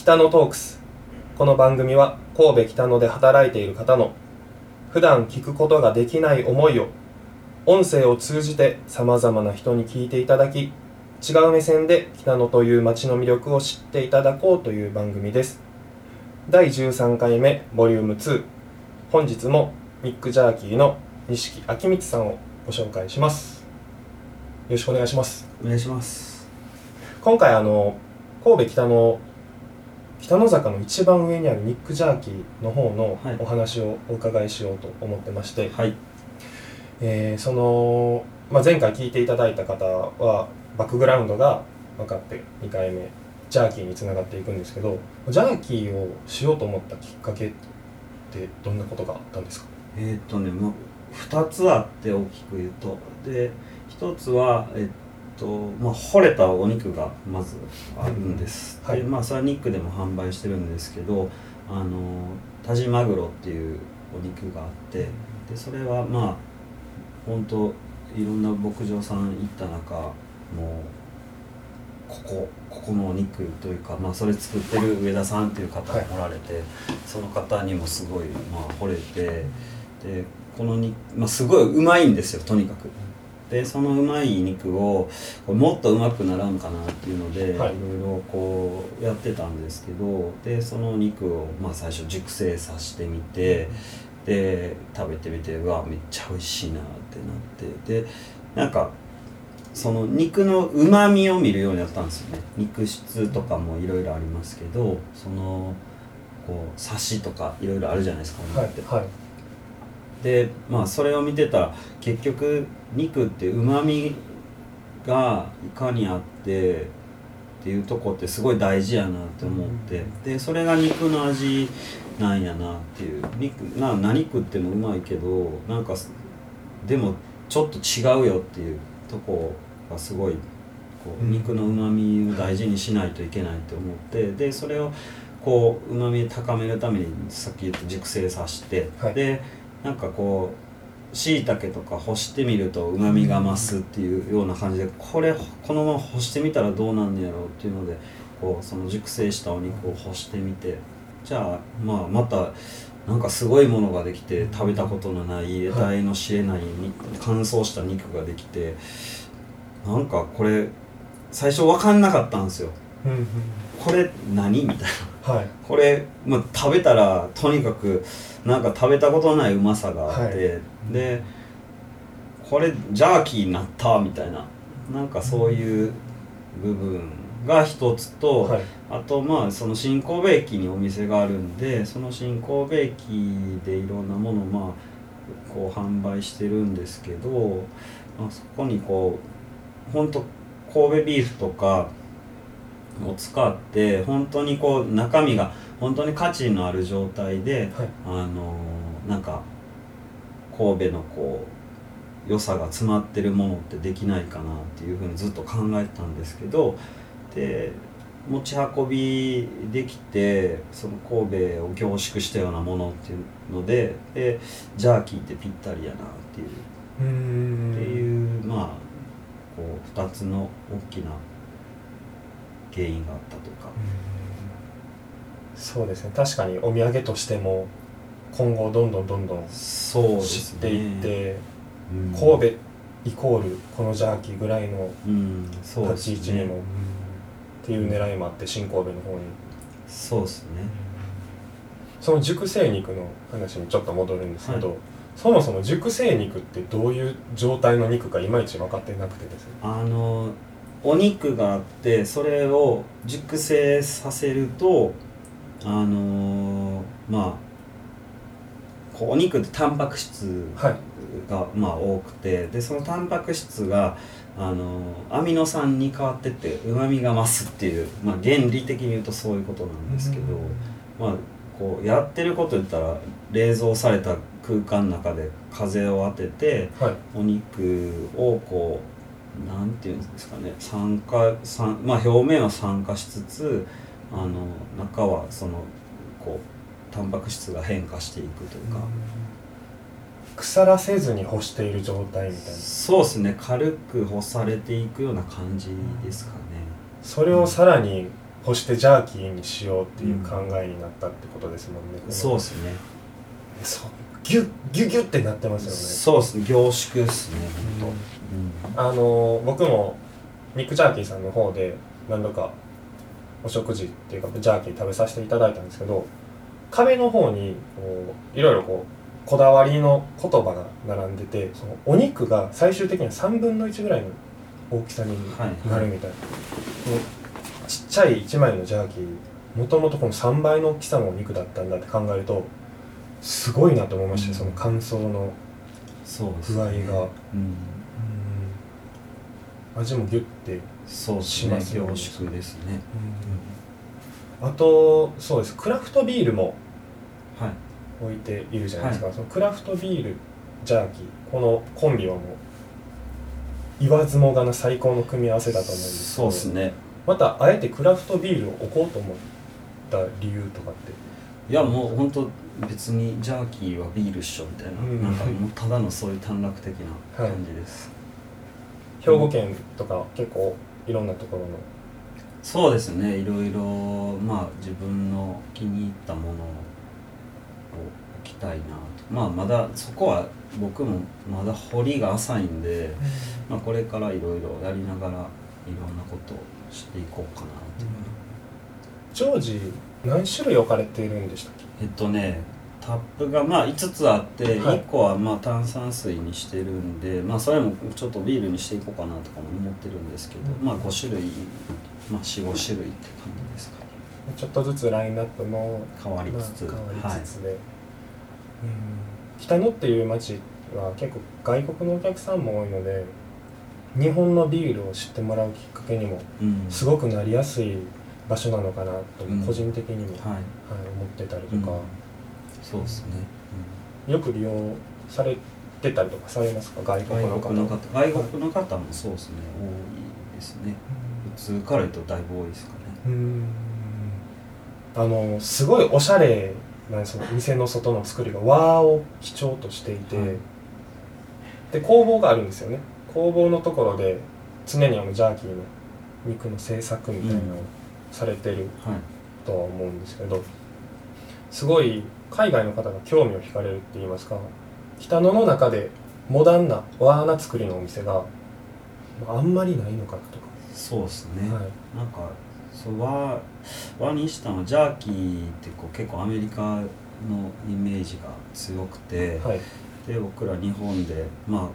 北野トークス。この番組は神戸北野で働いている方の普段聞くことができない思いを音声を通じてさまざまな人に聞いていただき違う目線で北野という街の魅力を知っていただこうという番組です。第13回目ボリューム2本日もニック・ジャーキーの錦明光さんをご紹介します。よろしくお願いします。お願いします。今回あの神戸北の北の坂の一番上にあるニック・ジャーキーの方のはい。お話をお伺いしようと思ってまして、はい。えーその、まあ、前回聞いていただいた方はバックグラウンドが分かって2回目ジャーキーにつながっていくんですけどジャーキーをしようと思ったきっかけってどんなことがあったんですか？えーっとね、まあ、2つあって大きく言うと。で1つはえっとまあ惚れたお肉がまずあるんです、はい。でまあそれはニックでも販売してるんですけどあのタジマグロっていうお肉があってでそれはまあ本当いろんな牧場さん行った中もうここここのお肉というか、まあ、それ作ってる上田さんっていう方がおられて、その方にもすごい、まあ、惚れてでこの肉、まあ、すごいうまいんですよとにかく。でそのうまい肉をもっとうまくならんかなっていうので、はい。い、ろいろこうやってたんですけどでその肉を、まあ、最初熟成させてみてで食べてみてうわめっちゃ美味しいなってなってでなんかその肉のうまみを見るようになったんですよね。肉質とかもいろいろありますけどそのこうサシとかいろいろあるじゃないですか、お肉って。はいでまあそれを見てたら結局肉ってうまみがいかにあってっていうとこってすごい大事やなって思ってでそれが肉の味なんやなっていう。肉な何食ってもうまいけどなんかすでもちょっと違うよっていうとこがすごいこううん。肉のうまみを大事にしないといけないと思ってでそれをこううまみ高めるためにさっき言った熟成させて、はい。でなんかこうしいたけとか干してみるとうまみが増すっていうような感じでこれこのまま干してみたらどうなんねやろうっていうのでこうその熟成したお肉を干してみてじゃあまあまたなんかすごいものができて食べたことのない得体の知れないに乾燥した肉ができてなんかこれ最初分かんなかったんですよ。これ何？みたいなはい。これ、まあ、食べたらとにかくなんか食べたことないうまさがあって、でこれジャーキーになったみたいななんかそういう部分が一つと、はい。あとまあその新神戸駅にお店があるんでその新神戸駅でいろんなものをまあこう販売してるんですけど、まあ、そこにこう本当神戸ビーフとかを使って本当にこう中身が本当に価値のある状態ではい。あのなんか神戸のこう良さが詰まってるものってできないかなっていうふうにずっと考えてたんですけどで持ち運びできてその神戸を凝縮したようなものっていうのででジャーキーってぴったりやなっていう。っていうまあこう2つの大きな原因があったというかそうですね。確かにお土産としても今後どんどんどんどんそうで知っていって、うん。神戸イコールこのジャーキーぐらいの立ち位置にも、っていう狙いもあって新神戸の方に。そうですね。その熟成肉の話にちょっと戻るんですけど、はいそもそも熟成肉ってどういう状態の肉かいまいち分かってなくてですね。あのお肉があってそれを熟成させるとあのまあこうお肉ってタンパク質はい。が、まあ、多くてでそのタンパク質があのアミノ酸に変わってってうまみが増すっていう、まあ、原理的に言うとそういうことなんですけど、まあこうやってること言ったら冷蔵された空間の中で風を当ててはい。お肉をこうなんていうんですかね酸化酸まあ表面は酸化しつつあの中はそのこうタンパク質が変化していくというか、腐らせずに干している状態みたいな。そうですね軽く干されていくような感じですかね。それをさらに干してジャーキーにしようっていう考えになったってことですもんね、そうですね。そうギュッギュギュってなってますよね。そうですね。凝縮ですね本あの僕もニック・ジャーキーさんの方で何度かお食事っていうかジャーキー食べさせていただいたんですけど壁の方にこういろいろこうこだわりの言葉が並んでてそのお肉が最終的には3分の1ぐらいの大きさになるみたいな、このちっちゃい1枚のジャーキーもともとこの3倍の大きさのお肉だったんだって考えるとすごいなと思いました、うん。その乾燥の具合が、ねうん。味もギュッてしますよね。ね凝縮ですね。あとそうです。クラフトビールもはい。置いているじゃないですか、そのクラフトビールジャーキーこのコンビはもう言わずもがな最高の組み合わせだと思うんですけどそうですね。またあえてクラフトビールを置こうと思った理由とかっていやもう本当別にジャーキーはビールっしょみたいな、うん。なんかもうただのそういう短絡的な感じです、兵庫県とか結構いろんなところの。そうですね。いろいろまあ自分の気に入ったものを置きたいなと。まあまだそこは僕もまだ掘りが浅いんで、まあ、これからいろいろやりながらいろんなことをしていこうかなと、常時何種類置かれているんでしたっけ？えっとねタップがまあ5つあってはい。1個はまあ炭酸水にしてるんで、まあそれもちょっとビールにしていこうかなとかも思ってるんですけど、うん。まあ5種類まあ45種類って感じですかね。ちょっとずつラインナップも変わりつつ、まあ変わはいりつつで、うん。北野っていう町は結構外国のお客さんも多いので日本のビールを知ってもらうきっかけにもうん。すごくなりやすい場所なのかなとうん。個人的にも、はい。はい思ってたりとか、そうですね、よく利用されてたりとかされますか？外国の方。外国の方外国の方もそうですね。多いですね。普通から言うとだいぶ多いですかね。うん。あのすごいおしゃれなその店の外の作りが。和を基調としていて、はい。で工房があるんですよね。工房のところで常にあのジャーキーの肉の製作みたいなのをされてるはい。とは思うんですけどすごい海外の方が興味を惹かれるって言いますか北野の中でモダンな和な作りのお店があんまりないのかとか、そうですね、はい。なんかそう和和にしたのはジャーキーってこう結構アメリカのイメージが強くて、はい。で僕ら日本でまあ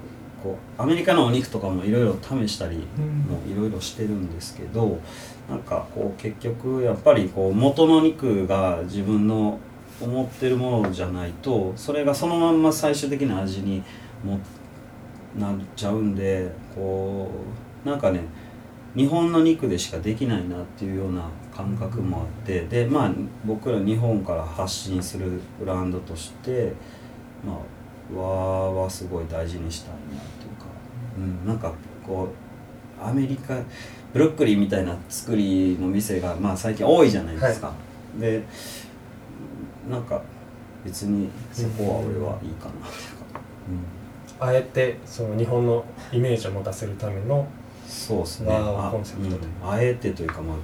こうアメリカのお肉とかもいろいろ試したりもいろいろしてるんですけどなんかこう結局やっぱりこう元の肉が自分の思ってるものじゃないとそれがそのまんま最終的な味にもなっちゃうんでこうなんかね日本の肉でしかできないなっていうような感覚もあってでまあ僕ら日本から発信するブランドとしてまあ和はすごい大事にしたいなっていうか、うん、なんかこうアメリカブルックリンみたいな作りの店が、まあ、最近多いじゃないですか、でなんか別にそこは俺はいいかなっていうか、うん、あえてその日本のイメージを持たせるためのそうですね。あコンセプトで。うん。あえてというかまあ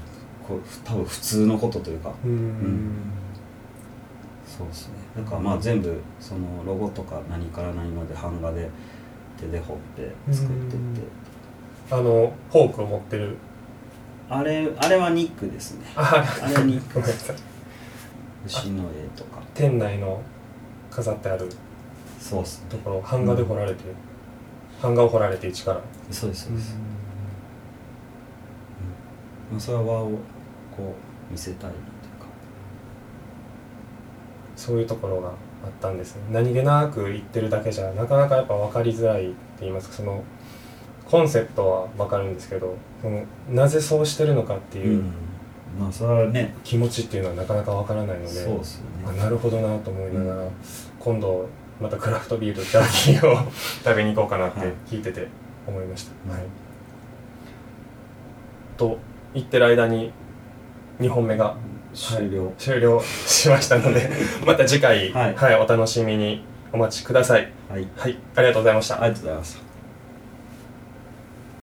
こう多分普通のことというか。うんそうですね。だからまあ全部そのロゴとか何から何まで版画で手で彫って作ってって。あのフォークを持ってる。あれあれはニックですね。ああれはニック牛の絵とか。店内の飾ってある。そうっすね。ところ版画で彫られて、版画を彫られて一から、そうですそうです、まあ、それは和をこう見せたいそういうところがあったんです。ね何気なく言ってるだけじゃなかなかやっぱ分かりづらいって言いますか。そのコンセプトは分かるんですけどそのなぜそうしてるのかっていううん。まあそれはね気持ちっていうのはなかなか分からないので、そうですよあねなるほどなと思いながら、うん今度またクラフトビールジャーキーを食べに行こうかなってはい。聞いてて思いました、うん。はい。と言ってる間に2本目が終了、終了しましたので また次回、はい。はい、お楽しみにお待ちください。はい、はい。ありがとうございました。ありがとうございました